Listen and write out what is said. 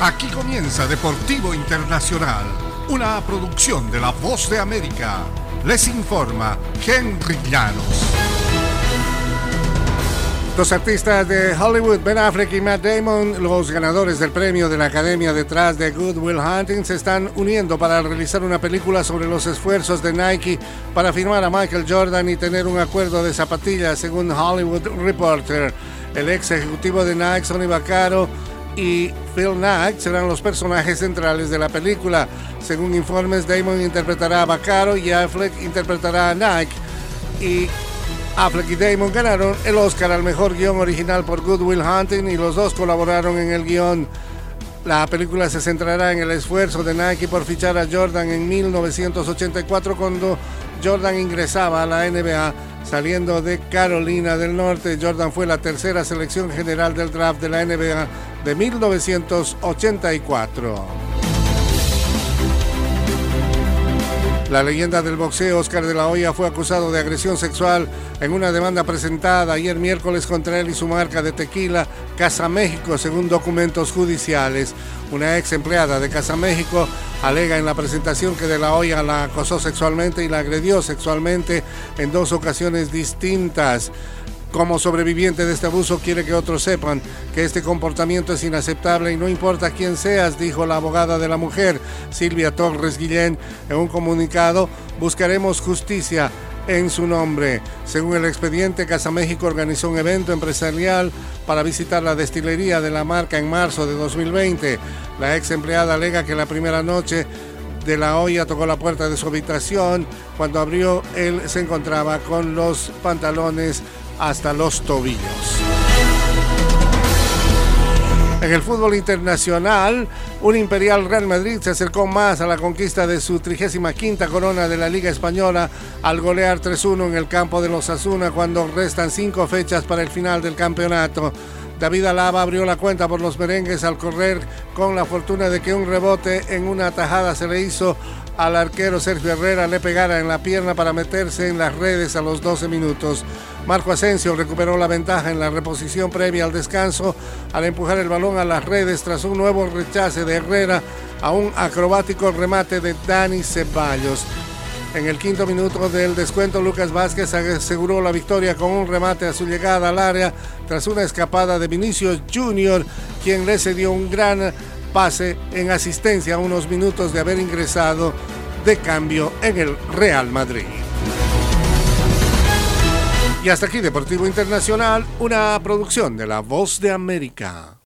Aquí comienza Deportivo Internacional, una producción de La Voz de América. Les informa Henry Llanos. Los artistas de Hollywood, Ben Affleck y Matt Damon, los ganadores del premio de la Academia detrás de Good Will Hunting, se están uniendo para realizar una película sobre los esfuerzos de Nike para firmar a Michael Jordan y tener un acuerdo de zapatillas, según Hollywood Reporter. El ex ejecutivo de Nike, Sonny Vaccaro, y Phil Knight serán los personajes centrales de la película. Según informes, Damon interpretará a Bacaro y Affleck interpretará a Nike. Y Affleck y Damon ganaron el Oscar al mejor guion original por Good Will Hunting y los dos colaboraron en el guion. La película se centrará en el esfuerzo de Nike por fichar a Jordan en 1984 cuando Jordan ingresaba a la NBA saliendo de Carolina del Norte. Jordan fue la tercera selección general del draft de la NBA de 1984. La leyenda del boxeo Oscar de la Hoya fue acusado de agresión sexual en una demanda presentada ayer miércoles contra él y su marca de tequila Casa México, según documentos judiciales. Una ex empleada de Casa México alega en la presentación que de la Hoya la acosó sexualmente y la agredió sexualmente en dos ocasiones distintas. Como sobreviviente de este abuso quiere que otros sepan que este comportamiento es inaceptable y no importa quién seas, dijo la abogada de la mujer, Silvia Torres Guillén, en un comunicado, buscaremos justicia en su nombre. Según el expediente, Casa México organizó un evento empresarial para visitar la destilería de la marca en marzo de 2020. La ex empleada alega que la primera noche de la olla tocó la puerta de su habitación. Cuando abrió, él se encontraba con los pantalones hasta los tobillos. En el fútbol internacional, un imperial Real Madrid se acercó más a la conquista de su 35 corona de la Liga Española al golear 3-1 en el campo de los Asuna cuando restan cinco fechas para el final del campeonato. David Alaba abrió la cuenta por los merengues al correr con la fortuna de que un rebote en una tajada se le hizo al arquero Sergio Herrera le pegara en la pierna para meterse en las redes a los 12 minutos. Marco Asensio recuperó la ventaja en la reposición previa al descanso al empujar el balón a las redes tras un nuevo rechace de Herrera a un acrobático remate de Dani Ceballos. En el quinto minuto del descuento, Lucas Vázquez aseguró la victoria con un remate a su llegada al área tras una escapada de Vinicius Junior, quien le cedió un gran pase en asistencia a unos minutos de haber ingresado de cambio en el Real Madrid. Y hasta aquí Deportivo Internacional, una producción de La Voz de América.